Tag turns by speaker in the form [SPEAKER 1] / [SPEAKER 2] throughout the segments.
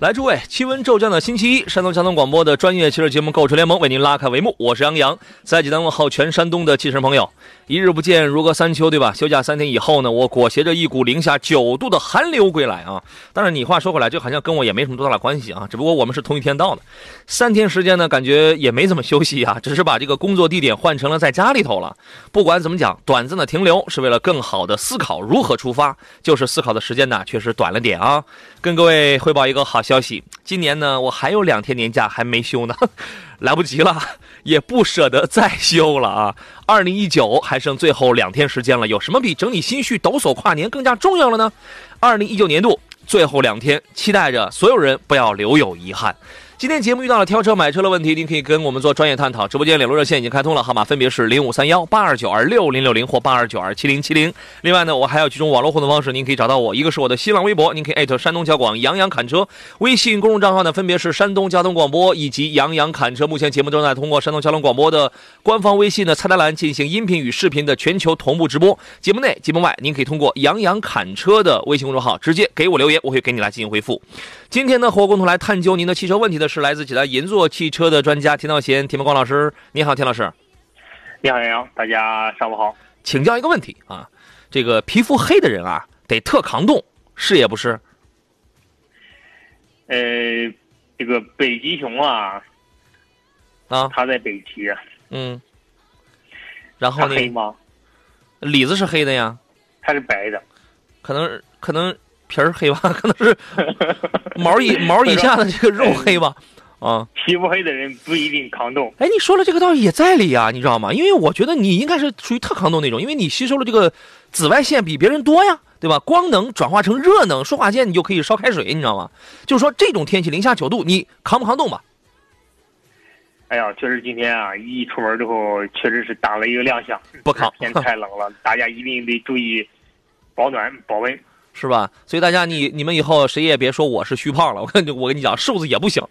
[SPEAKER 1] 来，诸位，气温骤降的星期一，山东交通广播的专业汽车节目《购车联盟》为您拉开帷幕。我是杨洋，在济南问候全山东的汽车朋友。一日不见，如隔三秋，对吧？休假三天以后呢，我裹挟着一股零下九度的寒流归来啊。但是你话说回来，这好像跟我也没什么多大的关系啊。只不过我们是同一天到的，三天时间呢，感觉也没怎么休息啊，只是把这个工作地点换成了在家里头了。不管怎么讲，短暂的停留是为了更好的思考如何出发，就是思考的时间呢，确实短了点啊。跟各位汇报一个好消息，今年呢，我还有两天年假还没休呢，来不及了，也不舍得再修了啊！二零一九还剩最后两天时间了，有什么比整理心绪、抖擞跨年更加重要了呢？二零一九年度最后两天，期待着所有人不要留有遗憾。今天节目遇到了挑车买车的问题，您可以跟我们做专业探讨。直播间联络热线已经开通了，号码分别是零五三幺八二九二六零六零或八二九二七零七零。另外呢，我还有几种网络互动方式，您可以找到我。一个是我的新浪微博，您可以艾特山东交广杨洋侃车；微信公众账号呢，分别是山东交通广播以及杨洋侃车。目前节目正在通过山东交通广播的官方微信的菜单栏进行音频与视频的全球同步直播。节目内、节目外，您可以通过杨洋侃车的微信公众号直接给我留言，我会给你来进行回复。今天呢，和我共同来探究您的汽车问题的是来自济南银座汽车的专家田道贤、田梦光老师。你好，田老师。
[SPEAKER 2] 你好，杨洋，大家上午好。
[SPEAKER 1] 请教一个问题啊，这个皮肤黑的人啊，得特抗冻，是也不是？
[SPEAKER 2] 呃，这个北极熊啊，
[SPEAKER 1] 啊，
[SPEAKER 2] 它在北极，
[SPEAKER 1] 嗯，然后呢？
[SPEAKER 2] 黑吗？
[SPEAKER 1] 里子是黑的呀，
[SPEAKER 2] 它是白的，
[SPEAKER 1] 可能可能皮儿黑吧，可能是毛以 毛以下的这个肉黑吧，啊。
[SPEAKER 2] 皮肤黑的人不一定抗冻。
[SPEAKER 1] 哎，你说了这个道理也在理啊，你知道吗？因为我觉得你应该是属于特抗冻那种，因为你吸收了这个紫外线比别人多呀，对吧？光能转化成热能，说话间你就可以烧开水，你知道吗？就是说这种天气零下九度，你扛不扛冻吧？
[SPEAKER 2] 哎呀，确实今天啊，一出门之后，确实是打了一个亮相。
[SPEAKER 1] 不扛，
[SPEAKER 2] 天太冷了，大家一定得注意保暖保温，
[SPEAKER 1] 是吧？所以大家你你们以后谁也别说我是虚胖了，我跟你我跟你讲，瘦子也不行。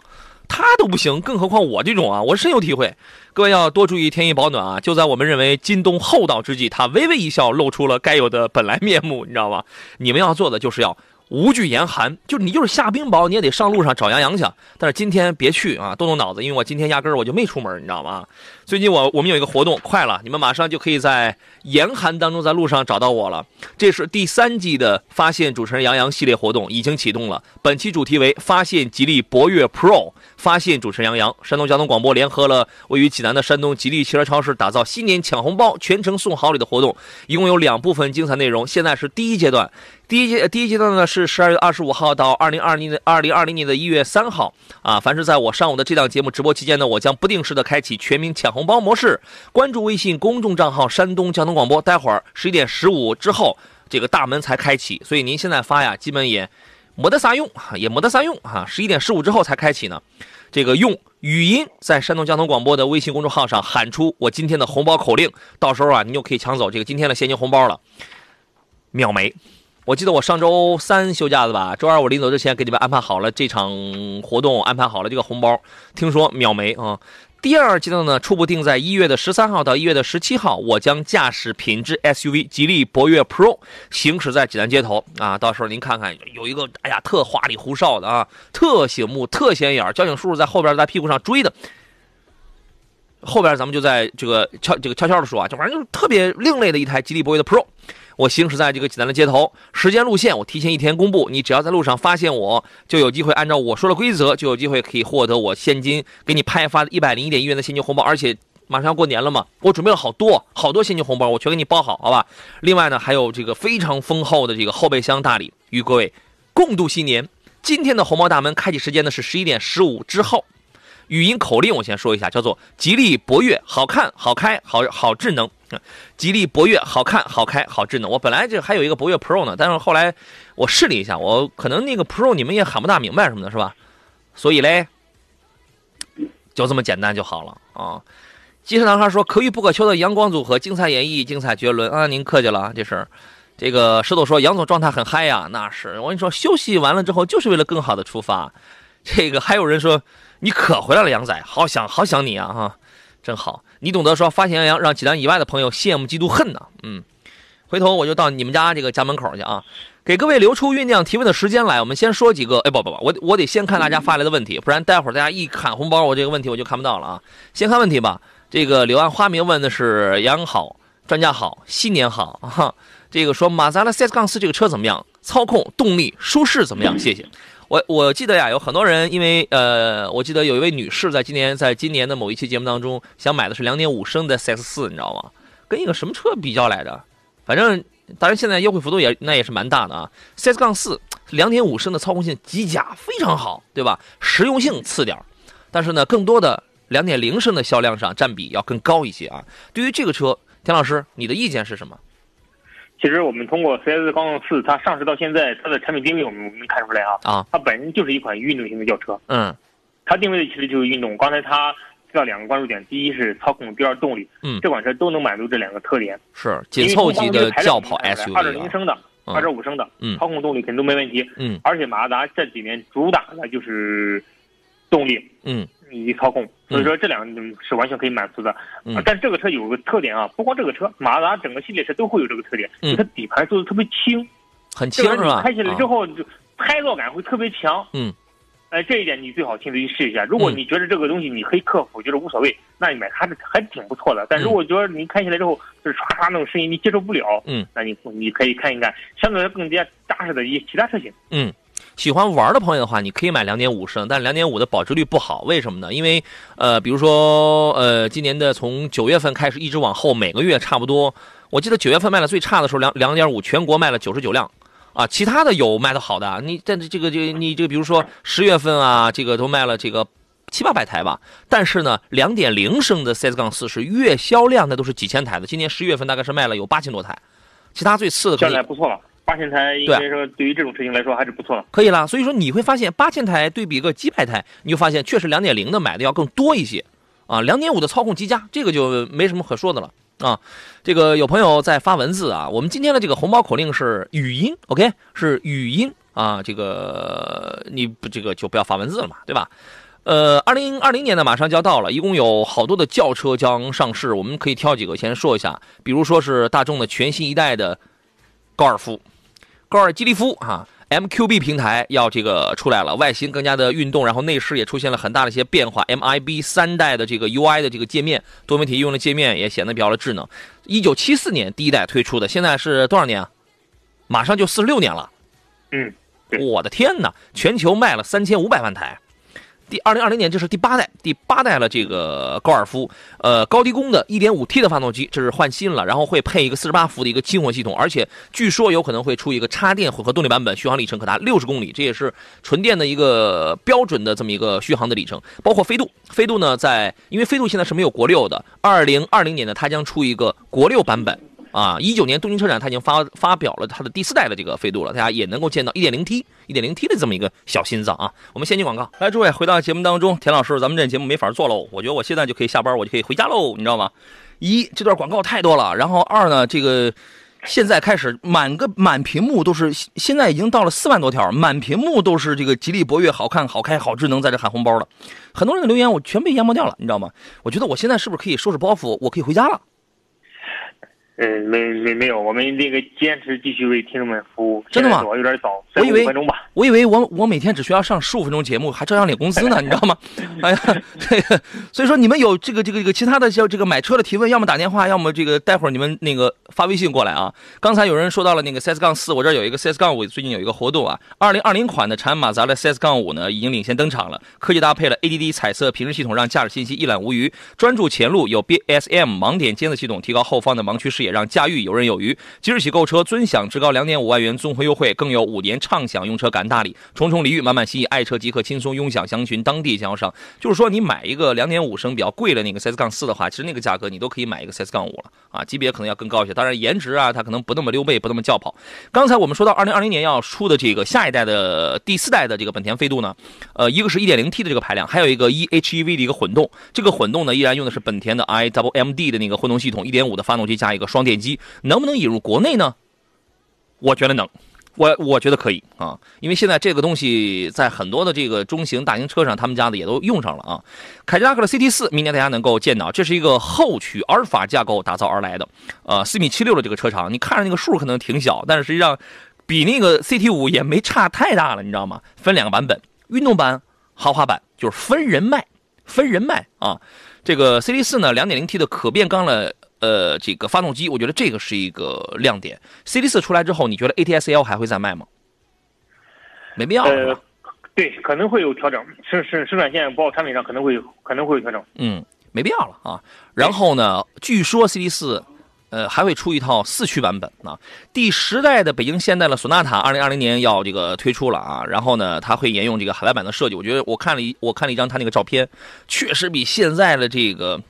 [SPEAKER 1] 他都不行，更何况我这种啊！我深有体会，各位要多注意天衣保暖啊！就在我们认为今冬厚道之际，他微微一笑，露出了该有的本来面目，你知道吗？你们要做的就是要无惧严寒，就你就是下冰雹，你也得上路上找杨洋去。但是今天别去啊，动动脑子，因为我今天压根儿我就没出门，你知道吗？最近我我们有一个活动，快了，你们马上就可以在严寒当中在路上找到我了。这是第三季的发现主持人杨洋系列活动已经启动了，本期主题为发现吉利博越 Pro。发现主持人杨洋，山东交通广播联合了位于济南的山东吉利汽车超市，打造新年抢红包、全程送好礼的活动，一共有两部分精彩内容。现在是第一阶段，第一阶第一阶段呢是十二月二十五号到二零二零的二零二零年的一月三号啊。凡是在我上午的这档节目直播期间呢，我将不定时的开启全民抢红包模式。关注微信公众账号山东交通广播，待会儿十一点十五之后，这个大门才开启，所以您现在发呀，基本也。没得啥用，也没得啥用哈。十一点十五之后才开启呢。这个用语音在山东交通广播的微信公众号上喊出我今天的红包口令，到时候啊，你就可以抢走这个今天的现金红包了。秒没！我记得我上周三休假的吧？周二我临走之前给你们安排好了这场活动，安排好了这个红包。听说秒没啊！第二阶段呢，初步定在一月的十三号到一月的十七号，我将驾驶品质 SUV 吉利博越 Pro 行驶在济南街头啊！到时候您看看，有一个哎呀特花里胡哨的啊，特醒目、特显眼，交警叔叔在后边在屁股上追的。后边咱们就在这个悄这个悄悄的说啊，这反正就是特别另类的一台吉利博越的 Pro。我行驶在这个济南的街头，时间路线我提前一天公布。你只要在路上发现我，就有机会按照我说的规则，就有机会可以获得我现金给你派发的一百零一点一元的现金红包。而且马上要过年了嘛，我准备了好多好多现金红包，我全给你包好，好吧？另外呢，还有这个非常丰厚的这个后备箱大礼，与各位共度新年。今天的红包大门开启时间呢是十一点十五之后。语音口令我先说一下，叫做吉利博越，好看、好开、好好智能。吉利博越好看、好开、好智能。我本来这还有一个博越 Pro 呢，但是后来我试了一下，我可能那个 Pro 你们也喊不大明白什么的，是吧？所以嘞，就这么简单就好了啊。机车男孩说：“可遇不可求的阳光组合，精彩演绎，精彩绝伦啊！”您客气了，这是。这个石头说：“杨总状态很嗨呀，那是我跟你说，休息完了之后就是为了更好的出发。”这个还有人说：“你可回来了，杨仔，好想好想你啊！”哈，真好。你懂得说发现洋让济南以外的朋友羡慕嫉妒恨呢。嗯，回头我就到你们家这个家门口去啊，给各位留出酝酿提问的时间来。我们先说几个，哎不不不，我我得先看大家发来的问题，不然待会儿大家一砍红包，我这个问题我就看不到了啊。先看问题吧。这个柳暗花明问的是杨好，专家好，新年好哈。这个说马自达 CS 杠四这个车怎么样？操控、动力、舒适怎么样？谢谢。我我记得呀，有很多人因为呃，我记得有一位女士在今年在今年的某一期节目当中想买的是两点五升的 CS 四，你知道吗？跟一个什么车比较来着？反正当然现在优惠幅度也那也是蛮大的啊。CS 杠四两点五升的操控性极佳，非常好，对吧？实用性次点但是呢，更多的两点零升的销量上占比要更高一些啊。对于这个车，田老师，你的意见是什么？
[SPEAKER 2] 其实我们通过 CS 杠四，它上市到现在，它的产品定位我们能看出来啊。
[SPEAKER 1] 啊。
[SPEAKER 2] 它本身就是一款运动型的轿车。
[SPEAKER 1] 嗯。
[SPEAKER 2] 它定位的其实就是运动。刚才它提到两个关注点，第一是操控，第二动力。
[SPEAKER 1] 嗯。
[SPEAKER 2] 这款车都能满足这两个特点。
[SPEAKER 1] 是紧凑级的轿跑 SUV。
[SPEAKER 2] 二点零升的，二点五升的，
[SPEAKER 1] 嗯，
[SPEAKER 2] 操控动力肯定都没问题。
[SPEAKER 1] 嗯。
[SPEAKER 2] 而且马自达这几年主打的就是动力。
[SPEAKER 1] 嗯。
[SPEAKER 2] 以及操控，所以说这两个是完全可以满足的。嗯，但这个车有个特点啊，不光这个车，马自达整个系列车都会有这个特点，就它底盘做的特别轻，
[SPEAKER 1] 很轻是吧？
[SPEAKER 2] 开起来之后就拍落感会特别强。
[SPEAKER 1] 嗯，
[SPEAKER 2] 哎，这一点你最好亲自去试一下。如果你觉得这个东西你可以克服，觉得无所谓，那你买它是还挺不错的。但如果觉得你开起来之后就是唰唰那种声音你接受不了，
[SPEAKER 1] 嗯，
[SPEAKER 2] 那你你可以看一看相对来更加扎实的一些其他车型。
[SPEAKER 1] 嗯。喜欢玩的朋友的话，你可以买两点五升，但两点五的保值率不好，为什么呢？因为，呃，比如说，呃，今年的从九月份开始一直往后，每个月差不多，我记得九月份卖的最差的时候，两两点五全国卖了九十九辆，啊，其他的有卖的好的，你但是这个这你这个比如说十月份啊，这个都卖了这个七八百台吧，但是呢，两点零升的 CS 杠四是月销量那都是几千台的，今年十月份大概是卖了有八千多台，其他最次的
[SPEAKER 2] 销量不错了。八千台应该说对于这种车型来说还是不错的，
[SPEAKER 1] 可以啦。所以说你会发现八千台对比个几百台，你就发现确实两点零的买的要更多一些，啊，两点五的操控极佳，这个就没什么可说的了啊。这个有朋友在发文字啊，我们今天的这个红包口令是语音，OK，是语音啊，这个你不这个就不要发文字了嘛，对吧？呃，二零二零年呢马上就要到了，一共有好多的轿车将上市，我们可以挑几个先说一下，比如说是大众的全新一代的高尔夫。高尔基利夫啊 MQB 平台要这个出来了，外形更加的运动，然后内饰也出现了很大的一些变化。MIB 三代的这个 UI 的这个界面，多媒体应用的界面也显得比较的智能。一九七四年第一代推出的，现在是多少年啊？马上就四十六年了。
[SPEAKER 2] 嗯，
[SPEAKER 1] 我的天哪，全球卖了三千五百万台。第二零二零年，这是第八代，第八代了。这个高尔夫，呃，高低功的 1.5T 的发动机，这是换新了，然后会配一个48伏的一个轻混系统，而且据说有可能会出一个插电混合动力版本，续航里程可达六十公里，这也是纯电的一个标准的这么一个续航的里程。包括飞度，飞度呢，在因为飞度现在是没有国六的，二零二零年呢，它将出一个国六版本。啊，一九年东京车展，它已经发发表了它的第四代的这个飞度了，大家也能够见到一点零 T、一点零 T 的这么一个小心脏啊。我们先进广告，来，诸位回到节目当中，田老师，咱们这节目没法做喽，我觉得我现在就可以下班，我就可以回家喽，你知道吗？一，这段广告太多了，然后二呢，这个现在开始满个满屏幕都是，现在已经到了四万多条，满屏幕都是这个吉利博越好看、好开、好智能，在这喊红包了，很多人的留言我全被淹没掉了，你知道吗？我觉得我现在是不是可以收拾包袱，我可以回家了？
[SPEAKER 2] 嗯，没没没有，我们那个坚持继续为听众们服务。
[SPEAKER 1] 真的吗？
[SPEAKER 2] 有点早，
[SPEAKER 1] 我以为。我以为我我每天只需要上十五分钟节目，还照样领工资呢，你知道吗？哎呀，这个，所以说你们有这个这个这个其他的像这个买车的提问，要么打电话，要么这个待会儿你们那个发微信过来啊。刚才有人说到了那个 CS 杠四，我这儿有一个 CS 杠五，最近有一个活动啊，二零二零款的长安马自达的 CS 杠五呢已经领先登场了，科技搭配了 ADD 彩色平视系统，让驾驶信息一览无余，专注前路，有 BSM 盲点监测系统，提高后方的盲区视野。也让驾驭游刃有余。即日起购车尊享至高两点五万元综合优惠，更有五年畅享用车感大礼，重重礼遇，满满心意。爱车即可轻松拥享，详询当地经销商。就是说，你买一个两点五升比较贵的那个 CS 杠四的话，其实那个价格你都可以买一个 CS 杠五了啊，级别可能要更高一些。当然，颜值啊，它可能不那么溜背，不那么轿跑。刚才我们说到二零二零年要出的这个下一代的第四代的这个本田飞度呢，呃，一个是一点零 T 的这个排量，还有一个 eHEV 的一个混动。这个混动呢，依然用的是本田的 iWMD 的那个混动系统，一点五的发动机加一个双电机，能不能引入国内呢？我觉得能。我我觉得可以啊，因为现在这个东西在很多的这个中型、大型车上，他们家的也都用上了啊。凯迪拉克的 CT 四，明年大家能够见到，这是一个后驱阿尔法架构打造而来的，呃，四米七六的这个车长，你看着那个数可能挺小，但是实际上比那个 CT 五也没差太大了，你知道吗？分两个版本，运动版、豪华版，就是分人卖，分人卖啊。这个 CT 四呢，两点零 T 的可变缸了。呃，这个发动机，我觉得这个是一个亮点。CD 四出来之后，你觉得 ATS L 还会再卖吗？没必要
[SPEAKER 2] 呃，对，可能会有调整，生生生产线包括产品上可能会有可能会有调整。
[SPEAKER 1] 嗯，没必要了啊。然后呢，据说 CD 四，呃，还会出一套四驱版本啊。第十代的北京现代的索纳塔，二零二零年要这个推出了啊。然后呢，它会沿用这个海外版的设计。我觉得我看了一我看了一张它那个照片，确实比现在的这个。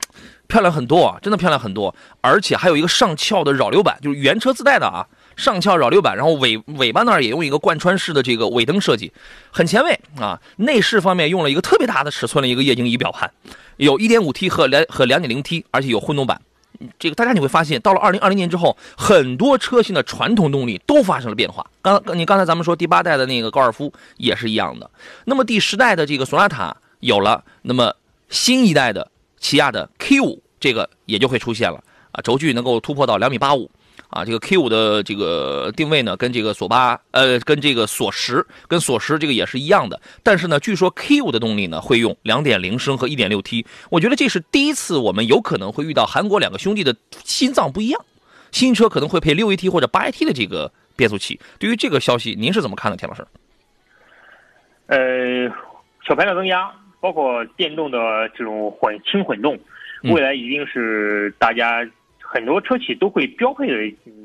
[SPEAKER 1] 漂亮很多啊，真的漂亮很多，而且还有一个上翘的扰流板，就是原车自带的啊，上翘扰流板，然后尾尾巴那儿也用一个贯穿式的这个尾灯设计，很前卫啊。内饰方面用了一个特别大的尺寸的一个液晶仪表盘，有 1.5T 和两和 2.0T，而且有混动版。这个大家你会发现，到了2020年之后，很多车型的传统动力都发生了变化。刚你刚才咱们说第八代的那个高尔夫也是一样的，那么第十代的这个索纳塔有了，那么新一代的。起亚的 K 五这个也就会出现了啊，轴距能够突破到两米八五啊，这个 K 五的这个定位呢，跟这个索八呃，跟这个索十跟索十这个也是一样的。但是呢，据说 K 五的动力呢会用两点零升和一点六 T，我觉得这是第一次我们有可能会遇到韩国两个兄弟的心脏不一样，新车可能会配六 AT 或者八 AT 的这个变速器。对于这个消息，您是怎么看的，田老师？
[SPEAKER 2] 呃，小排量增压。包括电动的这种混轻混动，未来一定是大家很多车企都会标配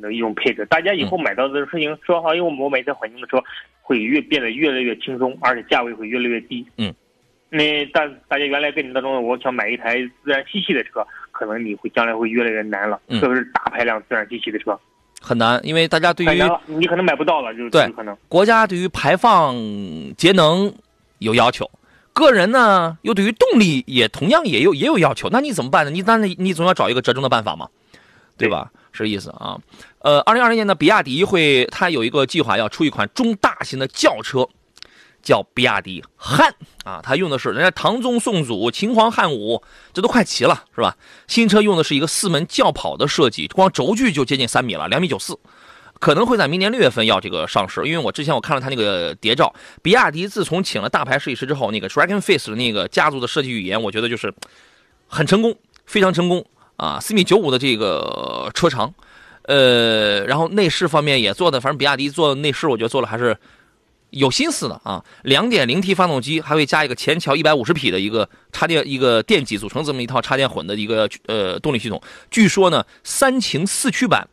[SPEAKER 2] 的一种配置。大家以后买到的车型，说好，因为我买这混动的车会越变得越来越轻松，而且价位会越来越低。
[SPEAKER 1] 嗯，
[SPEAKER 2] 那大大家原来跟你当中，我想买一台自然吸气的车，可能你会将来会越来越难了，特别是大排量自然吸气的车
[SPEAKER 1] 很难，因为大家对于
[SPEAKER 2] 你可能买不到了，就是
[SPEAKER 1] 对
[SPEAKER 2] 可能
[SPEAKER 1] 国家对于排放节能有要求。个人呢，又对于动力也同样也有也有要求，那你怎么办呢？你那你你总要找一个折中的办法嘛，对吧？是意思啊。呃，二零二零年呢，比亚迪会它有一个计划要出一款中大型的轿车，叫比亚迪汉啊，它用的是人家唐宗宋祖秦皇汉武，这都快齐了是吧？新车用的是一个四门轿跑的设计，光轴距就接近三米了，两米九四。可能会在明年六月份要这个上市，因为我之前我看了他那个谍照，比亚迪自从请了大牌设计师之后，那个 Dragon Face 的那个家族的设计语言，我觉得就是很成功，非常成功啊！四米九五的这个车长，呃，然后内饰方面也做的，反正比亚迪做内饰，我觉得做的还是有心思的啊。两点零 T 发动机还会加一个前桥一百五十匹的一个插电一个电机组成这么一套插电混的一个呃动力系统，据说呢三擎四驱版。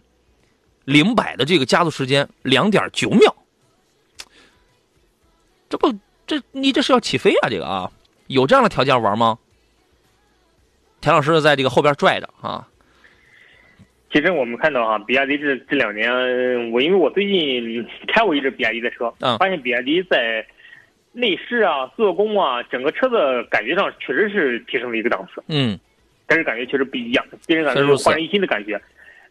[SPEAKER 1] 零百的这个加速时间两点九秒，这不这你这是要起飞啊？这个啊，有这样的条件玩吗？田老师在这个后边拽着啊。
[SPEAKER 2] 其实我们看到哈，比亚迪这这两年，我因为我最近开过一只比亚迪的车，嗯发现比亚迪在内饰啊、做工啊，整个车的感觉上确实是提升了一个档次。
[SPEAKER 1] 嗯，
[SPEAKER 2] 但是感觉确实不一样，给人感觉焕然一新的感觉。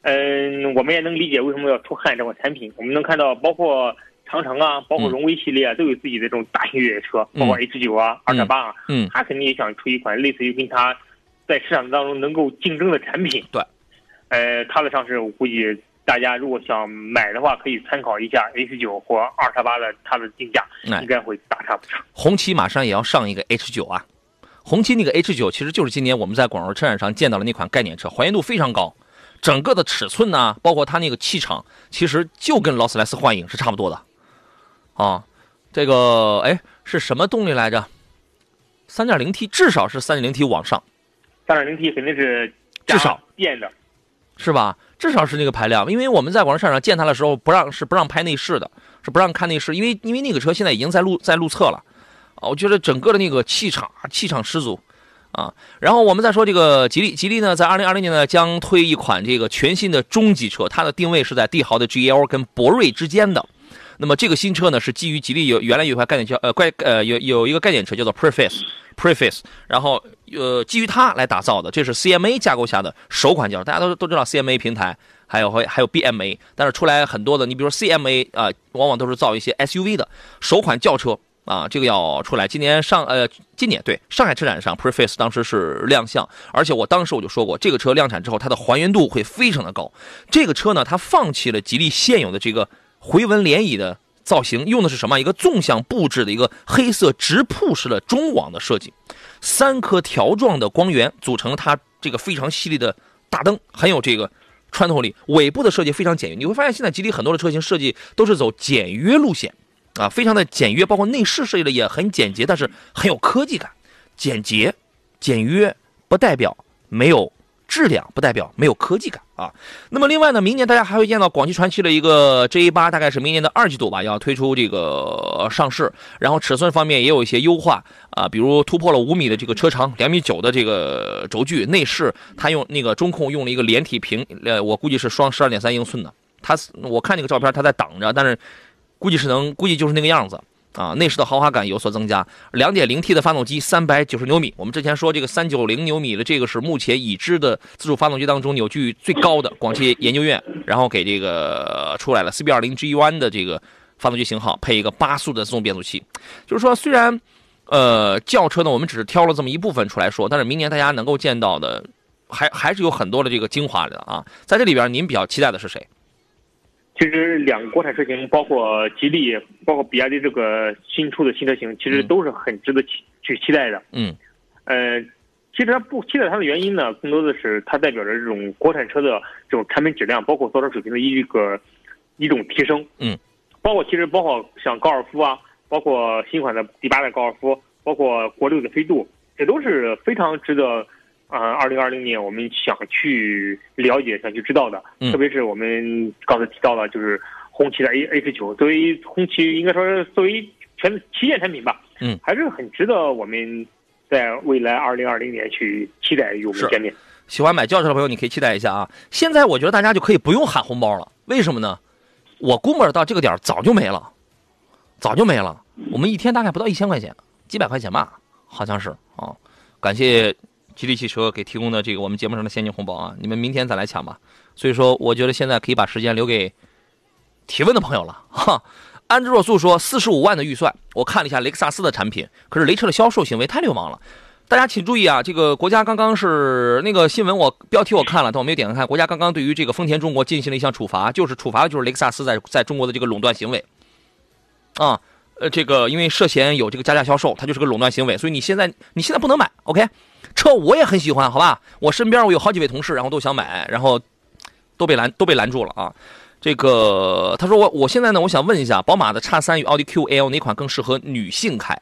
[SPEAKER 2] 嗯，我们也能理解为什么要出汉这款产品。我们能看到，包括长城啊，包括荣威系列啊，都有自己的这种大型越野车，包括 H 九啊、二点八啊。
[SPEAKER 1] 嗯，
[SPEAKER 2] 他肯定也想出一款类似于跟他在市场当中能够竞争的产品。
[SPEAKER 1] 对，
[SPEAKER 2] 呃，它的上市，我估计大家如果想买的话，可以参考一下 H 九或二叉八的它的定价，应该会大差不差。
[SPEAKER 1] 红旗马上也要上一个 H 九啊，红旗那个 H 九其实就是今年我们在广州车展上见到的那款概念车，还原度非常高。整个的尺寸呢，包括它那个气场，其实就跟劳斯莱斯幻影是差不多的，啊，这个哎是什么动力来着？三点零 T，至少是三点零 T 往上。
[SPEAKER 2] 三点零 T 肯定是
[SPEAKER 1] 至少
[SPEAKER 2] 电的，
[SPEAKER 1] 是吧？至少是那个排量，因为我们在广州车展见它的时候，不让是不让拍内饰的，是不让看内饰，因为因为那个车现在已经在路在路测了，啊，我觉得整个的那个气场气场十足，啊，然后我们再说这个吉利，吉利呢在二零二零年呢将推一款这个全新的中级车，它的定位是在帝豪的 GL 跟博瑞之间的。那么这个新车呢，是基于吉利有原来有一块概念叫呃怪呃有有一个概念车叫做 Preface Preface，然后呃基于它来打造的，这是 CMA 架构下的首款轿车。大家都都知道 CMA 平台，还有还还有 BMA，但是出来很多的，你比如说 CMA 啊，往往都是造一些 SUV 的首款轿车啊，这个要出来。今年上呃今年对上海车展上 Preface 当时是亮相，而且我当时我就说过，这个车量产之后它的还原度会非常的高。这个车呢，它放弃了吉利现有的这个。回纹涟漪的造型用的是什么？一个纵向布置的一个黑色直瀑式的中网的设计，三颗条状的光源组成它这个非常犀利的大灯，很有这个穿透力。尾部的设计非常简约，你会发现现在吉利很多的车型设计都是走简约路线啊，非常的简约，包括内饰设计的也很简洁，但是很有科技感。简洁、简约不代表没有。质量不代表没有科技感啊。那么另外呢，明年大家还会见到广汽传祺的一个 J 八，大概是明年的二季度吧，要推出这个上市。然后尺寸方面也有一些优化啊，比如突破了五米的这个车长，两米九的这个轴距。内饰它用那个中控用了一个连体屏，呃，我估计是双十二点三英寸的。它我看那个照片，它在挡着，但是估计是能，估计就是那个样子。啊，内饰的豪华感有所增加。2.0T 的发动机，390牛米。我们之前说这个390牛米的这个是目前已知的自主发动机当中扭矩最高的。广汽研究院然后给这个出来了 CB20G1 的这个发动机型号，配一个八速的自动变速器。就是说，虽然呃轿车呢，我们只是挑了这么一部分出来说，但是明年大家能够见到的还还是有很多的这个精华的啊。在这里边，您比较期待的是谁？
[SPEAKER 2] 其实两个国产车型，包括吉利，包括比亚迪这个新出的新车型，其实都是很值得期去期待的。
[SPEAKER 1] 嗯，
[SPEAKER 2] 呃，其实它不期待它的原因呢，更多的是它代表着这种国产车的这种产品质量，包括造车水平的一个一种提升。
[SPEAKER 1] 嗯，
[SPEAKER 2] 包括其实包括像高尔夫啊，包括新款的第八代高尔夫，包括国六的飞度，这都是非常值得。啊，二零二零年我们想去了解、想去知道的，特别是我们刚才提到了，就是红旗的 A A 十九，作为红旗应该说是作为全旗舰产品吧，
[SPEAKER 1] 嗯，
[SPEAKER 2] 还是很值得我们在未来二零二零年去期待与我们见面。
[SPEAKER 1] 喜欢买轿车的朋友，你可以期待一下啊！现在我觉得大家就可以不用喊红包了，为什么呢？我估摸着到这个点早就没了，早就没了。我们一天大概不到一千块钱，几百块钱吧，好像是啊。感谢。吉利汽车给提供的这个我们节目上的现金红包啊，你们明天再来抢吧。所以说，我觉得现在可以把时间留给提问的朋友了哈。安之若素说，四十五万的预算，我看了一下雷克萨斯的产品，可是雷车的销售行为太流氓了。大家请注意啊，这个国家刚刚是那个新闻，我标题我看了，但我没有点开看。国家刚刚对于这个丰田中国进行了一项处罚，就是处罚的就是雷克萨斯在在中国的这个垄断行为啊。呃，这个因为涉嫌有这个加价销售，它就是个垄断行为，所以你现在你现在不能买，OK？车我也很喜欢，好吧？我身边我有好几位同事，然后都想买，然后都被拦都被拦住了啊。这个他说我我现在呢，我想问一下，宝马的叉三与奥迪 QL 哪款更适合女性开？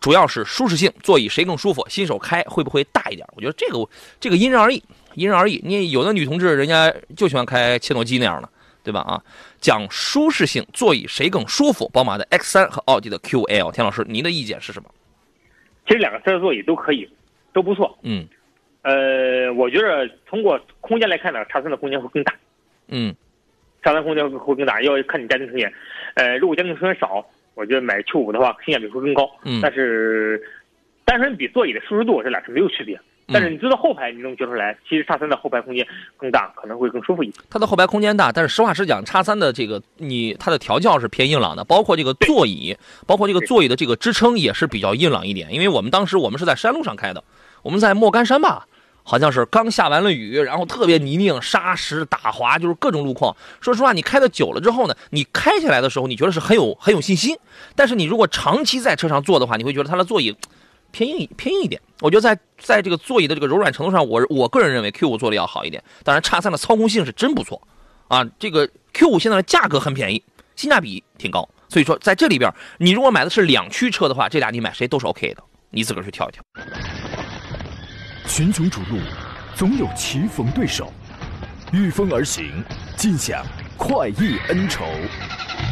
[SPEAKER 1] 主要是舒适性，座椅谁更舒服？新手开会不会大一点？我觉得这个这个因人而异，因人而异。你有的女同志人家就喜欢开切诺基那样的，对吧？啊，讲舒适性，座椅谁更舒服？宝马的 X3 和奥迪的 QL，田老师，您的意见是什么？
[SPEAKER 2] 其实两个车的座椅都可以。都不错，
[SPEAKER 1] 嗯，
[SPEAKER 2] 呃，我觉得通过空间来看呢，叉三的空间会更大，
[SPEAKER 1] 嗯，
[SPEAKER 2] 叉三空间会更大，要看你家庭成员，呃，如果家庭成员少，我觉得买 Q 五的话性价比会更高，
[SPEAKER 1] 嗯，
[SPEAKER 2] 但是单纯比座椅的舒适度，这俩是没有区别，但是你坐到后排，你能觉出来，其实叉三的后排空间更大，可能会更舒服一些。
[SPEAKER 1] 它的后排空间大，但是实话实讲，叉三的这个你它的调教是偏硬朗的，包括这个座椅，包括这个座椅的这个支撑也是比较硬朗一点，因为我们当时我们是在山路上开的。我们在莫干山吧，好像是刚下完了雨，然后特别泥泞、沙石打滑，就是各种路况。说实话，你开的久了之后呢，你开起来的时候，你觉得是很有很有信心。但是你如果长期在车上坐的话，你会觉得它的座椅偏硬偏硬一点。我觉得在在这个座椅的这个柔软程度上，我我个人认为 Q 五做的要好一点。当然，叉三的操控性是真不错啊。这个 Q 五现在的价格很便宜，性价比挺高。所以说，在这里边，你如果买的是两驱车的话，这俩你买谁都是 OK 的，你自个儿去挑一挑。
[SPEAKER 3] 群雄逐鹿，总有棋逢对手。御风而行，尽享快意恩仇。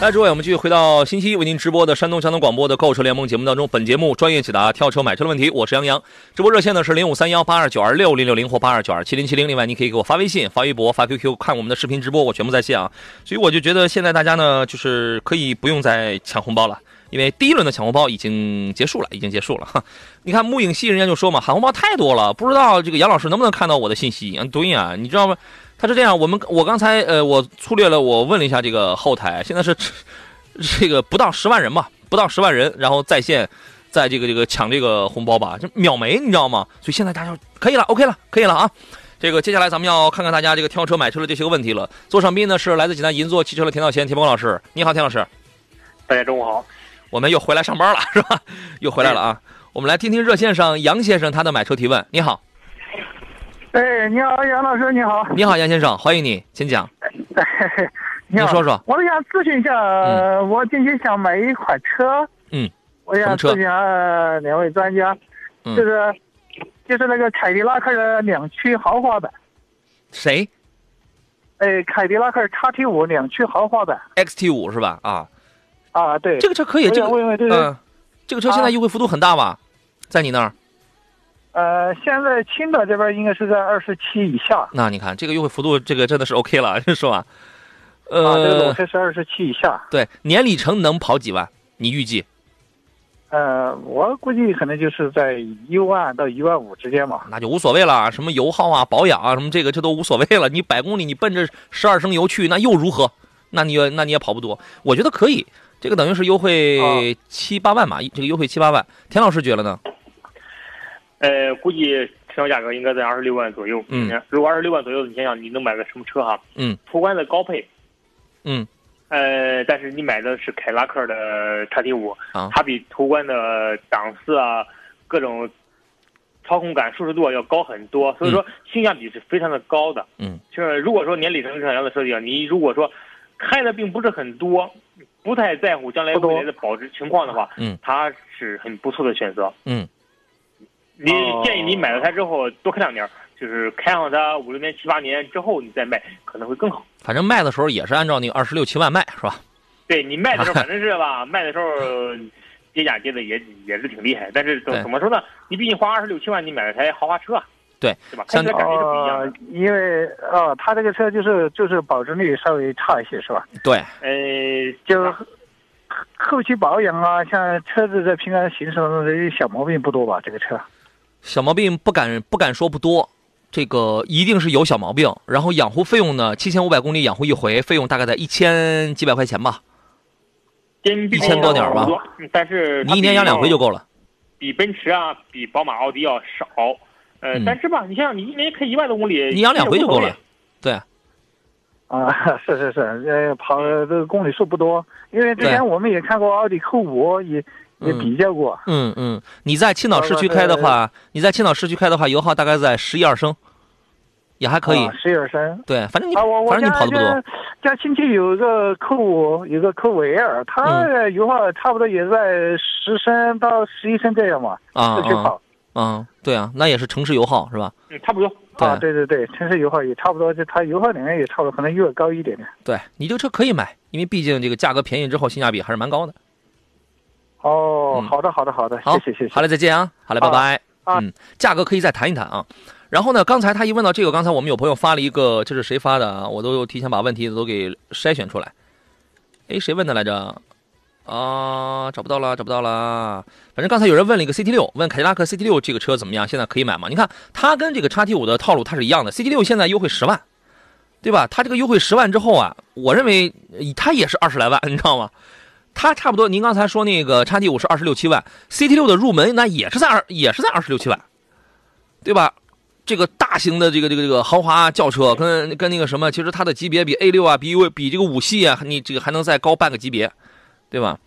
[SPEAKER 1] 来，诸位，我们继续回到星期一为您直播的山东交通广播的购车联盟节目当中。本节目专业解答跳车买车的问题，我是杨洋。直播热线呢是零五三幺八二九二六零六零或八二九二七零七零。另外，你可以给我发微信、发微博、发 QQ，看我们的视频直播，我全部在线啊。所以我就觉得现在大家呢，就是可以不用再抢红包了，因为第一轮的抢红包已经结束了，已经结束了哈。你看木影戏人家就说嘛，喊红包太多了，不知道这个杨老师能不能看到我的信息？嗯，对呀，你知道吗？他是这样，我们我刚才呃，我粗略了，我问了一下这个后台，现在是 这个不到十万人吧，不到十万人，然后在线，在这个这个抢这个红包吧，就秒没，你知道吗？所以现在大家可以了，OK 了，可以了啊。这个接下来咱们要看看大家这个挑车买车的这些个问题了。座上宾呢是来自济南银座汽车的田道贤田鹏老师，你好，田老师。
[SPEAKER 2] 大家中午好，
[SPEAKER 1] 我们又回来上班了，是吧？又回来了啊。我们来听听热线上杨先生他的买车提问。你好。
[SPEAKER 4] 哎，你好，杨老师，你好。
[SPEAKER 1] 你好，杨先生，欢迎你，请讲。
[SPEAKER 4] 你
[SPEAKER 1] 说说。
[SPEAKER 4] 我想咨询一下，我近期想买一款车。
[SPEAKER 1] 嗯。
[SPEAKER 4] 我想咨询下两位专家，就是就是那个凯迪拉克的两驱豪华版。
[SPEAKER 1] 谁？
[SPEAKER 4] 哎，凯迪拉克叉 T 五两驱豪华版。
[SPEAKER 1] XT 五是吧？啊。
[SPEAKER 4] 啊，对。
[SPEAKER 1] 这个车可以，这个
[SPEAKER 4] 嗯，
[SPEAKER 1] 这个车现在优惠幅度很大吧？在你那儿？
[SPEAKER 4] 呃，现在青岛这边应该是在二十七以下。
[SPEAKER 1] 那你看这个优惠幅度，这个真的是 OK 了，是吧？
[SPEAKER 4] 呃，这个裸车是二十七以下。
[SPEAKER 1] 对，年里程能跑几万？你预计？
[SPEAKER 4] 呃，我估计可能就是在一万到一万五之间吧。
[SPEAKER 1] 那就无所谓了，什么油耗啊、保养啊，什么这个这都无所谓了。你百公里你奔着十二升油去，那又如何？那你那你也跑不多。我觉得可以，这个等于是优惠七八万嘛，这个优惠七八万。田老师觉得呢？
[SPEAKER 2] 呃，估计市场价格应该在二十六万左右。
[SPEAKER 1] 嗯，
[SPEAKER 2] 如果二十六万左右，你想想你能买个什么车哈？
[SPEAKER 1] 嗯，
[SPEAKER 2] 途观的高配。
[SPEAKER 1] 嗯，
[SPEAKER 2] 呃，但是你买的是凯拉克的叉 T 五，
[SPEAKER 1] 啊，
[SPEAKER 2] 它比途观的档次啊，各种操控感、舒适度要高很多，所以说性价比是非常的高的。
[SPEAKER 1] 嗯，
[SPEAKER 2] 就是如果说年里程这样的设计啊，你如果说开的并不是很多，不太在乎将来未来的保值情况的话，
[SPEAKER 1] 嗯，
[SPEAKER 2] 它是很不错的选择。
[SPEAKER 1] 嗯。
[SPEAKER 2] 你建议你买了它之后多开两年，就是开上它五六年、七八年之后你再卖可能会更好。
[SPEAKER 1] 反正卖的时候也是按照那个二十六七万卖，是吧？
[SPEAKER 2] 对你卖的时候 反正是吧，卖的时候跌价跌的也也是挺厉害。但是怎怎么说呢？你毕竟花二十六七万你买了台豪华车，
[SPEAKER 1] 对
[SPEAKER 2] 是吧？开起来感觉是不一样
[SPEAKER 4] 的。因为哦，它这个车就是就是保值率稍微差一些，是吧？
[SPEAKER 1] 对，
[SPEAKER 2] 呃，
[SPEAKER 4] 就。后期保养啊，像车子在平常行驶当中这些小毛病不多吧？这个车，
[SPEAKER 1] 小毛病不敢不敢说不多，这个一定是有小毛病。然后养护费用呢，七千五百公里养护一回，费用大概在一千几百块钱吧，一千多点吧。
[SPEAKER 2] 但是
[SPEAKER 1] 你一年养两回就够了。
[SPEAKER 2] 比奔驰啊，比宝马、奥迪要少。呃，但是吧，你像你一年开一万多公里，
[SPEAKER 1] 你养两回就够了。对。
[SPEAKER 4] 啊，是是是，呃，跑这个公里数不多，因为之前我们也看过奥迪 Q 五，也也比较过。
[SPEAKER 1] 嗯嗯，你在青岛市区开的话，你在青岛市区开的话，油耗大概在十一二升，也还可以。
[SPEAKER 4] 十一二升。
[SPEAKER 1] 对，反正你反正你跑的不多。
[SPEAKER 4] 家亲戚有个 Q 五，有个 Q 五 L，它油耗差不多也在十升到十一升这样嘛。
[SPEAKER 1] 啊。
[SPEAKER 4] 市区跑。
[SPEAKER 1] 嗯，对啊，那也是城市油耗是吧？
[SPEAKER 2] 嗯，差不多。
[SPEAKER 4] 啊，对对对，城市油耗也差不多，就它油耗里面也差不多，可能略高一点点。
[SPEAKER 1] 对你这个车可以买，因为毕竟这个价格便宜之后，性价比还是蛮高的。
[SPEAKER 4] 哦，好的好的好的，谢谢谢谢。
[SPEAKER 1] 好嘞，再见啊，好嘞，拜拜。嗯，价格可以再谈一谈啊。然后呢，刚才他一问到这个，刚才我们有朋友发了一个，这是谁发的啊？我都提前把问题都给筛选出来。哎，谁问的来着？啊，找不到了，找不到了。反正刚才有人问了一个 CT 六，问凯迪拉克 CT 六这个车怎么样？现在可以买吗？你看，它跟这个叉 T 五的套路它是一样的。CT 六现在优惠十万，对吧？它这个优惠十万之后啊，我认为它也是二十来万，你知道吗？它差不多。您刚才说那个叉 T 五是二十六七万，CT 六的入门那也是在二，也是在二十六七万，对吧？这个大型的这个这个这个豪华轿车，跟跟那个什么，其实它的级别比 A 六啊，比比这个五系啊，你这个还能再高半个级别。对吧？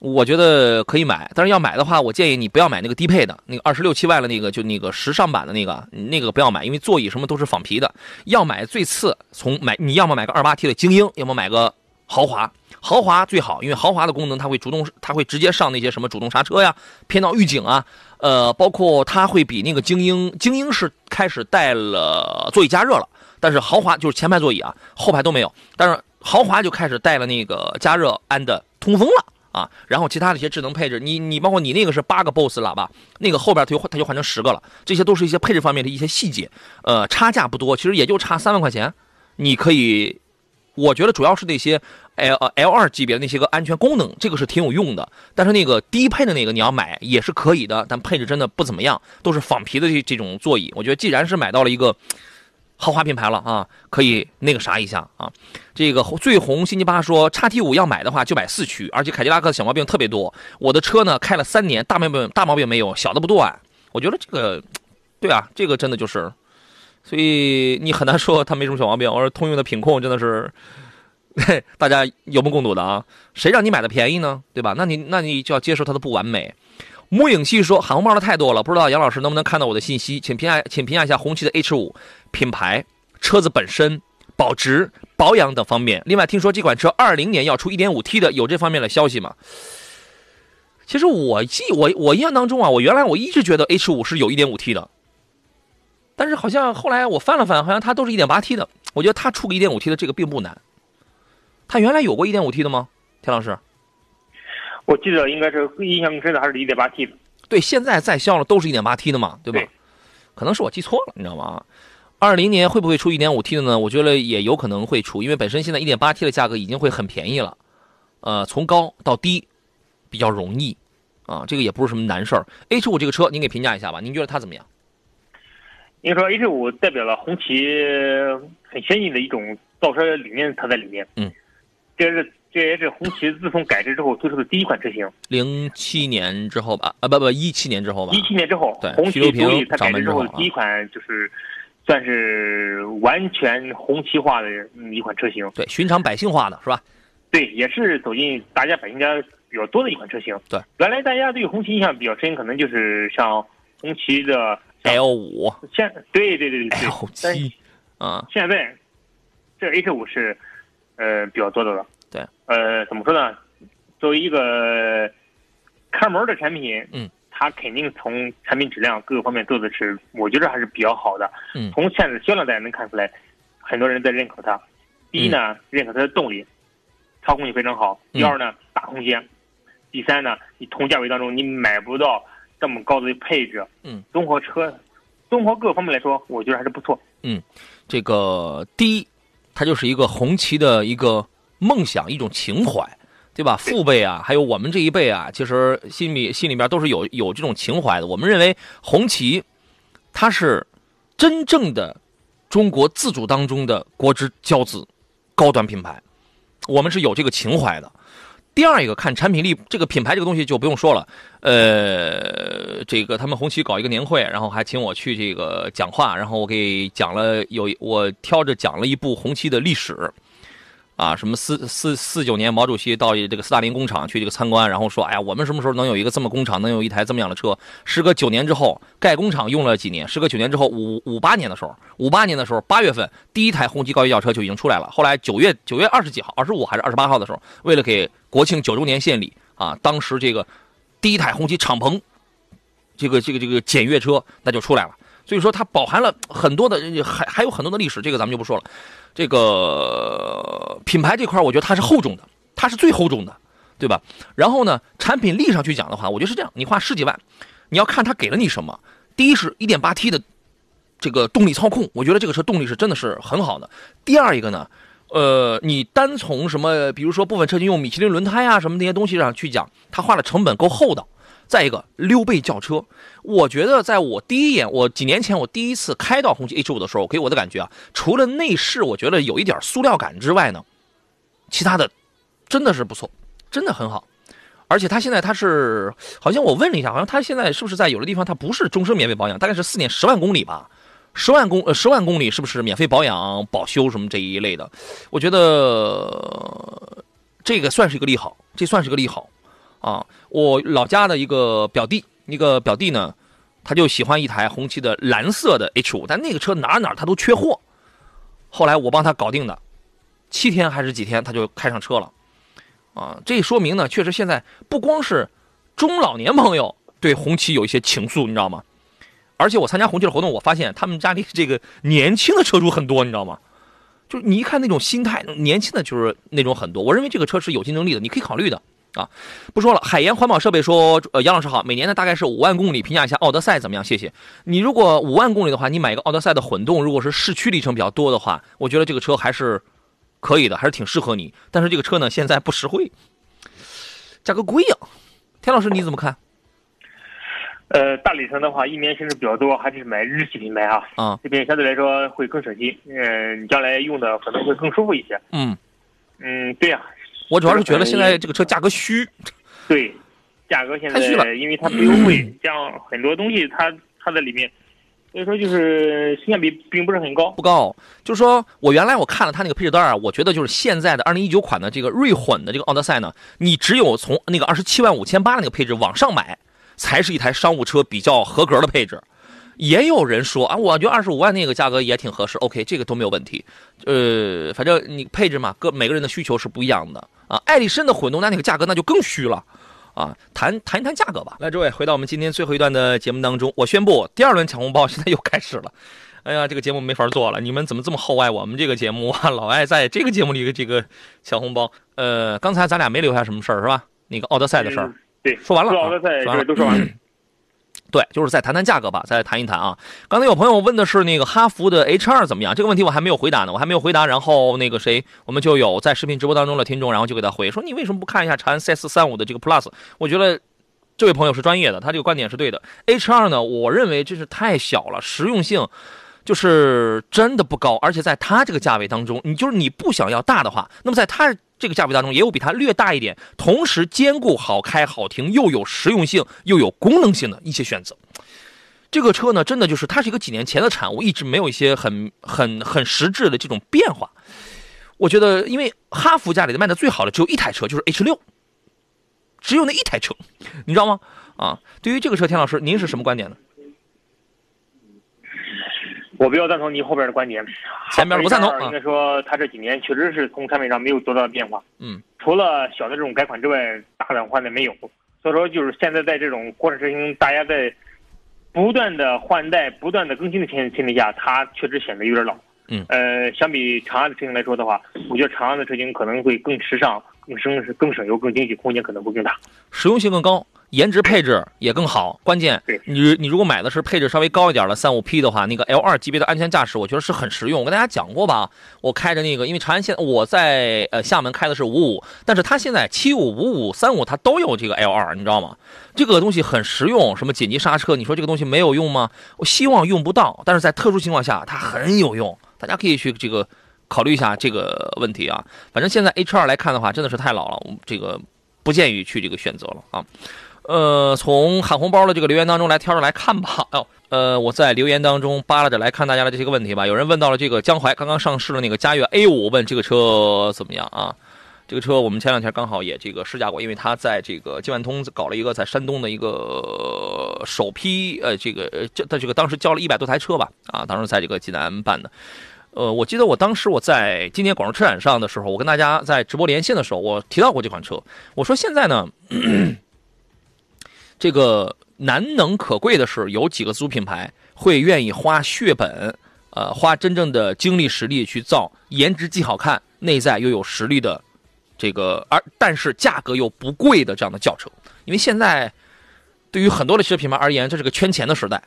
[SPEAKER 1] 我觉得可以买，但是要买的话，我建议你不要买那个低配的，那个二十六七万的那个，就那个时尚版的那个，那个不要买，因为座椅什么都是仿皮的。要买最次，从买你要么买个二八 T 的精英，要么买个豪华，豪华最好，因为豪华的功能它会主动，它会直接上那些什么主动刹车呀、偏道预警啊，呃，包括它会比那个精英，精英是开始带了座椅加热了，但是豪华就是前排座椅啊，后排都没有，但是豪华就开始带了那个加热 and 通风了。啊，然后其他的一些智能配置，你你包括你那个是八个 BOSS 喇叭，那个后边它就它就换成十个了，这些都是一些配置方面的一些细节，呃，差价不多，其实也就差三万块钱，你可以，我觉得主要是那些 L L 二级别的那些个安全功能，这个是挺有用的，但是那个低配的那个你要买也是可以的，但配置真的不怎么样，都是仿皮的这这种座椅，我觉得既然是买到了一个。豪华品牌了啊，可以那个啥一下啊。这个最红辛尼巴说，叉 T 五要买的话就买四驱，而且凯迪拉克的小毛病特别多。我的车呢开了三年，大毛病大毛病没有，小的不断。我觉得这个，对啊，这个真的就是，所以你很难说它没什么小毛病。我说通用的品控真的是，大家有目共睹的啊。谁让你买的便宜呢？对吧？那你那你就要接受它的不完美。木影戏说，喊红包的太多了，不知道杨老师能不能看到我的信息，请评价，请评价一下红旗的 H 五品牌、车子本身、保值、保养等方面。另外，听说这款车二零年要出 1.5T 的，有这方面的消息吗？其实我记我我印象当中啊，我原来我一直觉得 H 五是有 1.5T 的，但是好像后来我翻了翻，好像它都是一点八 T 的。我觉得它出个 1.5T 的这个并不难。它原来有过 1.5T 的吗？田老师？
[SPEAKER 2] 我记得应该是印象更深的还是一点八 T 的，
[SPEAKER 1] 对，现在在销了都是一点八 T 的嘛，对吧？可能是我记错了，你知道吗？二零年会不会出一点五 T 的呢？我觉得也有可能会出，因为本身现在一点八 T 的价格已经会很便宜了，呃，从高到低比较容易啊，这个也不是什么难事儿。H 五这个车，您给评价一下吧，您觉得它怎么样？
[SPEAKER 2] 您说 H 五代表了红旗很先进的一种造车理念，它在里面，
[SPEAKER 1] 嗯，
[SPEAKER 2] 这是。这也是红旗自从改制之后推出的第一款车型。
[SPEAKER 1] 零七年之后吧，啊不不，一七年之后吧。
[SPEAKER 2] 一七年之后，
[SPEAKER 1] 对，
[SPEAKER 2] 红旗独立它改制之后第一款就是，算是完全红旗化的一款车型。
[SPEAKER 1] 对，寻常百姓化的是吧？
[SPEAKER 2] 对，也是走进大家百姓家比较多的一款车型。
[SPEAKER 1] 对，
[SPEAKER 2] 原来大家对红旗印象比较深，可能就是像红旗的
[SPEAKER 1] L 五。
[SPEAKER 2] 现对对对对对
[SPEAKER 1] ，L 七啊，
[SPEAKER 2] 现在这 H 五是呃比较多的了。
[SPEAKER 1] 对，
[SPEAKER 2] 呃，怎么说呢？作为一个开门的产品，
[SPEAKER 1] 嗯，
[SPEAKER 2] 它肯定从产品质量各个方面做的是，我觉得还是比较好的。
[SPEAKER 1] 嗯，
[SPEAKER 2] 从现在的销量大家能看出来，很多人在认可它。第一呢，认可它的动力，操控性非常好。第二呢，大空间。第三呢，你同价位当中你买不到这么高的配置。
[SPEAKER 1] 嗯，
[SPEAKER 2] 综合车，综合各方面来说，我觉得还是不错。
[SPEAKER 1] 嗯，这个第一，它就是一个红旗的一个。梦想一种情怀，对吧？父辈啊，还有我们这一辈啊，其实心里心里边都是有有这种情怀的。我们认为红旗，它是真正的中国自主当中的国之骄子，高端品牌，我们是有这个情怀的。第二一个看产品力，这个品牌这个东西就不用说了。呃，这个他们红旗搞一个年会，然后还请我去这个讲话，然后我给讲了有我挑着讲了一部红旗的历史。啊，什么四四四九年毛主席到这个斯大林工厂去这个参观，然后说，哎呀，我们什么时候能有一个这么工厂，能有一台这么样的车？时隔九年之后，盖工厂用了几年？时隔九年之后，五五八年的时候，五八年的时候，八月份第一台红旗高级轿车就已经出来了。后来九月九月二十几号，二十五还是二十八号的时候，为了给国庆九周年献礼啊，当时这个第一台红旗敞篷这个这个这个检阅车那就出来了。所以说它饱含了很多的，还还有很多的历史，这个咱们就不说了。这个品牌这块，我觉得它是厚重的，它是最厚重的，对吧？然后呢，产品力上去讲的话，我觉得是这样：你花十几万，你要看它给了你什么。第一是 1.8T 的这个动力操控，我觉得这个车动力是真的是很好的。第二一个呢，呃，你单从什么，比如说部分车型用米其林轮胎啊什么那些东西上去讲，它花的成本够厚道。再一个溜背轿车，我觉得在我第一眼，我几年前我第一次开到红旗 H 五的时候，给我的感觉啊，除了内饰我觉得有一点塑料感之外呢，其他的真的是不错，真的很好。而且它现在它是，好像我问了一下，好像它现在是不是在有的地方它不是终身免费保养，大概是四年十万公里吧，十万公呃十万公里是不是免费保养保修什么这一类的？我觉得这个算是一个利好，这算是个利好。啊，我老家的一个表弟，一个表弟呢，他就喜欢一台红旗的蓝色的 H 五，但那个车哪哪他都缺货。后来我帮他搞定的，七天还是几天他就开上车了，啊，这说明呢，确实现在不光是中老年朋友对红旗有一些情愫，你知道吗？而且我参加红旗的活动，我发现他们家里这个年轻的车主很多，你知道吗？就是你一看那种心态，年轻的就是那种很多。我认为这个车是有竞争力的，你可以考虑的啊。不说了，海盐环保设备说，呃，杨老师好，每年呢大概是五万公里，评价一下奥德赛怎么样？谢谢。你如果五万公里的话，你买一个奥德赛的混动，如果是市区里程比较多的话，我觉得这个车还是可以的，还是挺适合你。但是这个车呢，现在不实惠，价格贵呀。田老师你怎么看？
[SPEAKER 2] 呃，大里程的话，一年行驶比较多，还是买日系品牌啊。
[SPEAKER 1] 啊，
[SPEAKER 2] 这边相对来说会更省心，嗯，你将来用的可能会更舒服一些。
[SPEAKER 1] 嗯
[SPEAKER 2] 嗯，对呀、
[SPEAKER 1] 我主要是觉得现在这个车价格虚。
[SPEAKER 2] 对，价格现
[SPEAKER 1] 太虚了
[SPEAKER 2] 在因为它不优惠，像很多东西它它在里面，所以说就是性价比并不是很高。
[SPEAKER 1] 不高，就是说我原来我看了它那个配置单啊，我觉得就是现在的二零一九款的这个锐混的这个奥德赛呢，你只有从那个二十七万五千八那个配置往上买，才是一台商务车比较合格的配置。也有人说啊，我觉得二十五万那个价格也挺合适，OK，这个都没有问题。呃，反正你配置嘛，各每个人的需求是不一样的啊。艾力绅的混动那那个价格那就更虚了。啊，谈谈一谈价格吧。来，诸位，回到我们今天最后一段的节目当中，我宣布第二轮抢红包现在又开始了。哎呀，这个节目没法做了，你们怎么这么厚爱我们这个节目啊？老爱在这个节目里的这个抢红包。呃，刚才咱俩没留下什么事儿是吧？那个奥德赛的事儿、
[SPEAKER 2] 对，
[SPEAKER 1] 说完了啊，
[SPEAKER 2] 说
[SPEAKER 1] 完了
[SPEAKER 2] 这都说完了。
[SPEAKER 1] 对，就是再谈谈价格吧，再谈一谈啊。刚才有朋友问的是那个哈弗的 H 2怎么样？这个问题我还没有回答呢，我还没有回答。然后那个谁，我们就有在视频直播当中的听众，然后就给他回说，你为什么不看一下长安 CS 三五的这个 Plus？我觉得这位朋友是专业的，他这个观点是对的。H 2呢，我认为真是太小了，实用性就是真的不高，而且在它这个价位当中，你就是你不想要大的话，那么在它这个价位当中也有比它略大一点，同时兼顾好开好停又有实用性又有功能性的一些选择。这个车呢，真的就是它是一个几年前的产物，一直没有一些很很很实质的这种变化。我觉得，因为哈弗家里的卖的最好的只有一台车，就是 H 六，只有那一台车，你知道吗？啊，对于这个车，田老师您是什么观点呢？
[SPEAKER 2] 我比较赞同您后边的观点，
[SPEAKER 1] 前面不赞同啊
[SPEAKER 2] 应该说，它这几年确实是从产品上没有多大的变化。
[SPEAKER 1] 嗯，
[SPEAKER 2] 除了小的这种改款之外，大的换代没有。所以说，就是现在在这种国产车型大家在不断的换代、不断的更新的前前提下，它确实显得有点老。
[SPEAKER 1] 嗯，
[SPEAKER 2] 呃，相比长安的车型来说的话，我觉得长安的车型可能会更时尚、更省更省油、更经济，空间可能会更大。
[SPEAKER 1] 实用性更高，颜值配置也更好。关键
[SPEAKER 2] 对
[SPEAKER 1] 你你如果买的是配置稍微高一点的三五 P 的话，那个 L 二级别的安全驾驶，我觉得是很实用。我跟大家讲过吧，我开着那个，因为长安现我在呃厦门开的是五五，但是它现在七五、五五、三五它都有这个 L 二，你知道吗？这个东西很实用，什么紧急刹车，你说这个东西没有用吗？我希望用不到，但是在特殊情况下它很有用，大家可以去这个考虑一下这个问题啊。反正现在 H 二来看的话，真的是太老了，我们这个不建议去这个选择了啊。呃，从喊红包的这个留言当中来挑着来看吧。哦，呃，我在留言当中扒拉着来看大家的这些个问题吧。有人问到了这个江淮刚刚上市的那个嘉悦 A 五，问这个车怎么样啊？这个车我们前两天刚好也这个试驾过，因为它在这个金万通搞了一个在山东的一个首批，呃，这个呃这它这个当时交了一百多台车吧，啊，当时在这个济南办的。呃，我记得我当时我在今年广州车展上的时候，我跟大家在直播连线的时候，我提到过这款车。我说现在呢，这个难能可贵的是，有几个自主品牌会愿意花血本，呃，花真正的精力实力去造颜值既好看、内在又有实力的这个，而但是价格又不贵的这样的轿车。因为现在对于很多的汽车品牌而言，这是个圈钱的时代，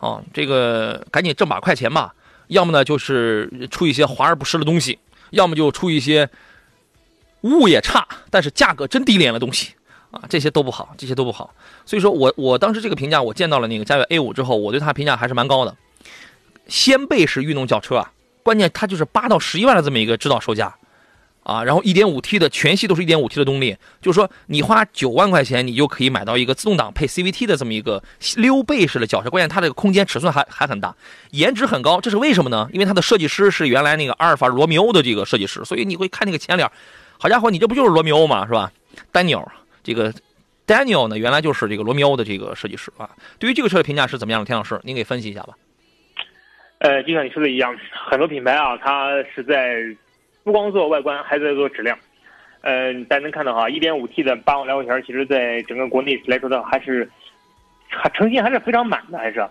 [SPEAKER 1] 啊，这个赶紧挣把快钱吧。要么呢就是出一些华而不实的东西，要么就出一些物也差，但是价格真低廉的东西啊，这些都不好，这些都不好。所以说我我当时这个评价，我见到了那个嘉悦 A 五之后，我对它评价还是蛮高的。掀背式运动轿车啊，关键它就是八到十一万的这么一个指导售价啊，然后一点五 T 的全系都是一点五 T 的动力，就是说你花九万块钱，你就可以买到一个自动挡配 CVT 的这么一个溜背式的轿车，关键它这个空间尺寸还还很大，颜值很高，这是为什么呢？因为它的设计师是原来那个阿尔法罗密欧的这个设计师，所以你会看那个前脸，好家伙，你这不就是罗密欧吗？是吧？丹尼尔，这个 Daniel 呢，原来就是这个罗密欧的这个设计师啊。对于这个车的评价是怎么样的？田老师，您给分析一下吧。
[SPEAKER 2] 呃，就像你说的一样，很多品牌啊，它是在不光做外观，还在做质量。嗯，大家能看到哈，1.5T 的八万来块钱，其实在整个国内来说的还是还诚信还是非常满的，还是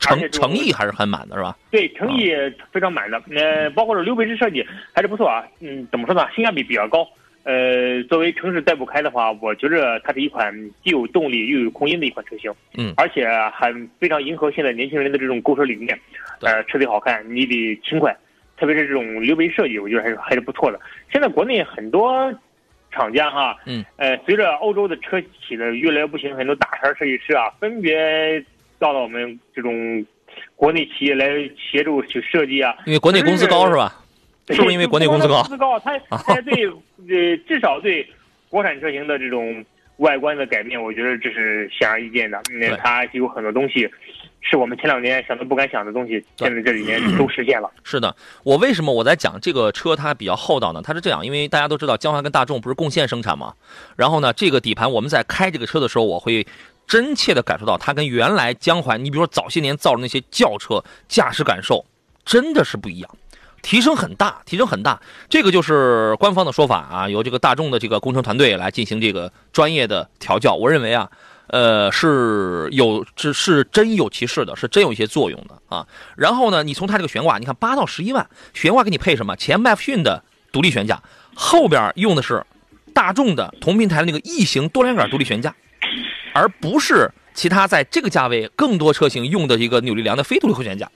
[SPEAKER 1] 诚诚意还是很满的，是吧？
[SPEAKER 2] 对，诚意非常满的。呃，包括是溜背式设计还是不错啊。嗯，怎么说呢？性价比比较高。呃，作为城市代步开的话，我觉着它是一款既有动力又有空间的一款车型。
[SPEAKER 1] 嗯，
[SPEAKER 2] 而且还非常迎合现在年轻人的这种购车理念。呃，车得好看，你得轻快，特别是这种溜背设计，我觉得还是还是不错的。现在国内很多厂家哈，
[SPEAKER 1] 嗯，
[SPEAKER 2] 呃，随着欧洲的车企的越来越不行，很多大牌设计师啊，分别到了我们这种国内企业来协助去设计啊。
[SPEAKER 1] 因为国内工资高是吧？是不是因为国内工资高？
[SPEAKER 2] 工资高，它它对呃至少对国产车型的这种外观的改变，我觉得这是显而易见的。那它有很多东西是我们前两年想都不敢想的东西，现在这几年都实现了。
[SPEAKER 1] 是的，我为什么我在讲这个车它比较厚道呢？它是这样，因为大家都知道江淮跟大众不是共线生产嘛。然后呢，这个底盘我们在开这个车的时候，我会真切的感受到它跟原来江淮，你比如说早些年造的那些轿车驾驶感受真的是不一样。提升很大，提升很大，这个就是官方的说法啊，由这个大众的这个工程团队来进行这个专业的调教。我认为啊，呃，是有是是真有其事的，是真有一些作用的啊。然后呢，你从它这个悬挂，你看八到十一万，悬挂给你配什么？前麦弗逊的独立悬架，后边用的是大众的同平台的那个异形多连杆独立悬架，而不是其他在这个价位更多车型用的一个扭力梁的非独立后悬架。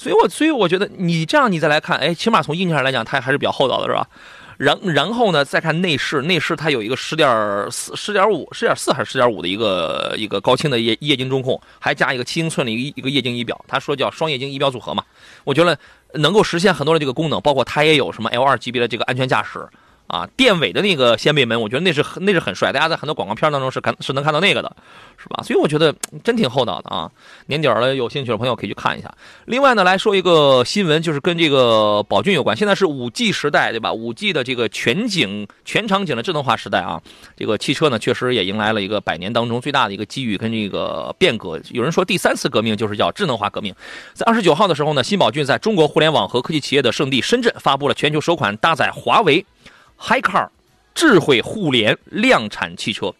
[SPEAKER 1] 所以，我所以我觉得你这样，你再来看，哎，起码从硬件上来讲，它还是比较厚道的，是吧？然然后呢，再看内饰，内饰它有一个十点四、十点五、十点四还是十点五的一个一个高清的液液晶中控，还加一个七英寸的一个一个液晶仪表，它说叫双液晶仪表组合嘛。我觉得能够实现很多的这个功能，包括它也有什么 L 二级别的这个安全驾驶。啊，电尾的那个掀背门，我觉得那是那是很帅，大家在很多广告片当中是看是能看到那个的，是吧？所以我觉得真挺厚道的啊。年底了，有兴趣的朋友可以去看一下。另外呢，来说一个新闻，就是跟这个宝骏有关。现在是五 G 时代，对吧？五 G 的这个全景全场景的智能化时代啊，这个汽车呢确实也迎来了一个百年当中最大的一个机遇跟这个变革。有人说第三次革命就是叫智能化革命。在二十九号的时候呢，新宝骏在中国互联网和科技企业的圣地深圳发布了全球首款搭载华为。HiCar 智慧互联量产汽车，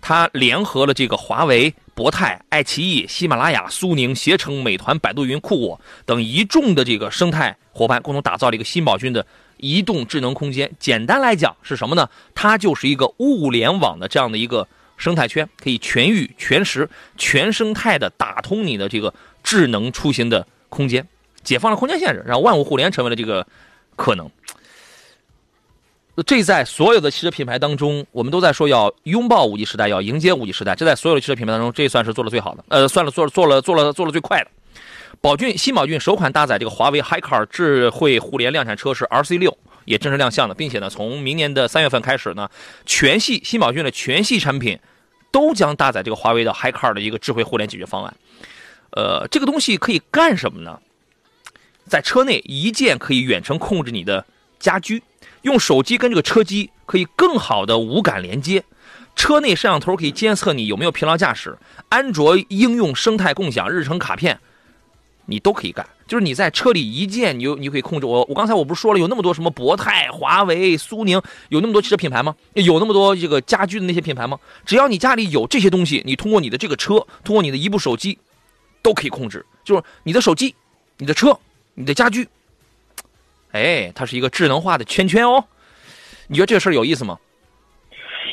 [SPEAKER 1] 它联合了这个华为、博泰、爱奇艺、喜马拉雅、苏宁、携程、美团、百度云、酷我等一众的这个生态伙伴，共同打造了一个新宝骏的移动智能空间。简单来讲是什么呢？它就是一个物联网的这样的一个生态圈，可以全域、全时、全生态的打通你的这个智能出行的空间，解放了空间限制，让万物互联成为了这个可能。这在所有的汽车品牌当中，我们都在说要拥抱五 G 时代，要迎接五 G 时代。这在所有的汽车品牌当中，这算是做的最好的，呃，算了，做了做了做了做了最快的。宝骏新宝骏首款搭载这个华为 HiCar 智慧互联量产车是 RC 六，也正式亮相了，并且呢，从明年的三月份开始呢，全系新宝骏的全系产品都将搭载这个华为的 HiCar 的一个智慧互联解决方案。呃，这个东西可以干什么呢？在车内一键可以远程控制你的家居。用手机跟这个车机可以更好的无感连接，车内摄像头可以监测你有没有疲劳驾驶，安卓应用生态共享、日程卡片，你都可以干。就是你在车里一键，你就你可以控制我。我刚才我不是说了，有那么多什么博泰、华为、苏宁，有那么多汽车品牌吗？有那么多这个家居的那些品牌吗？只要你家里有这些东西，你通过你的这个车，通过你的一部手机，都可以控制。就是你的手机、你的车、你的家居。哎，它是一个智能化的圈圈哦，你觉得这个事儿有意思吗？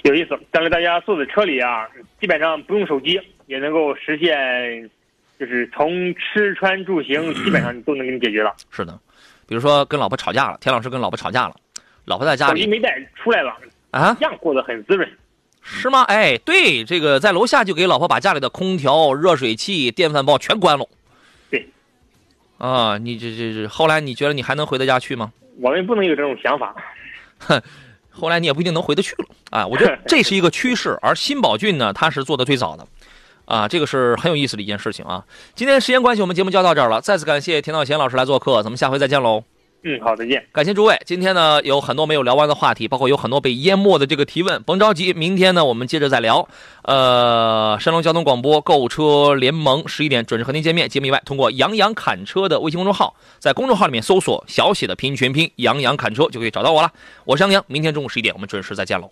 [SPEAKER 2] 有意思，将来大家坐在车里啊，基本上不用手机也能够实现，就是从吃穿住行 基本上都能给你解决了。
[SPEAKER 1] 是的，比如说跟老婆吵架了，田老师跟老婆吵架了，老婆在家里
[SPEAKER 2] 手机没带出来了
[SPEAKER 1] 啊，
[SPEAKER 2] 一样过得很滋润，
[SPEAKER 1] 是吗？哎，对，这个在楼下就给老婆把家里的空调、热水器、电饭煲全关了。啊，你这这这，后来你觉得你还能回得家去吗？
[SPEAKER 2] 我们不能有这种想法。
[SPEAKER 1] 哼，后来你也不一定能回得去了啊。我觉得这是一个趋势，而新宝骏呢，它是做的最早的，啊，这个是很有意思的一件事情啊。今天时间关系，我们节目就到这儿了。再次感谢田道贤老师来做客，咱们下回再见喽。
[SPEAKER 2] 嗯，好，再见。
[SPEAKER 1] 感谢诸位，今天呢有很多没有聊完的话题，包括有很多被淹没的这个提问，甭着急，明天呢我们接着再聊。呃，山东交通广播购车联盟十一点准时和您见面。节目以外，通过“杨洋侃车”的微信公众号，在公众号里面搜索小写的拼音全拼“杨洋侃车”就可以找到我了。我是杨洋，明天中午十一点我们准时再见喽。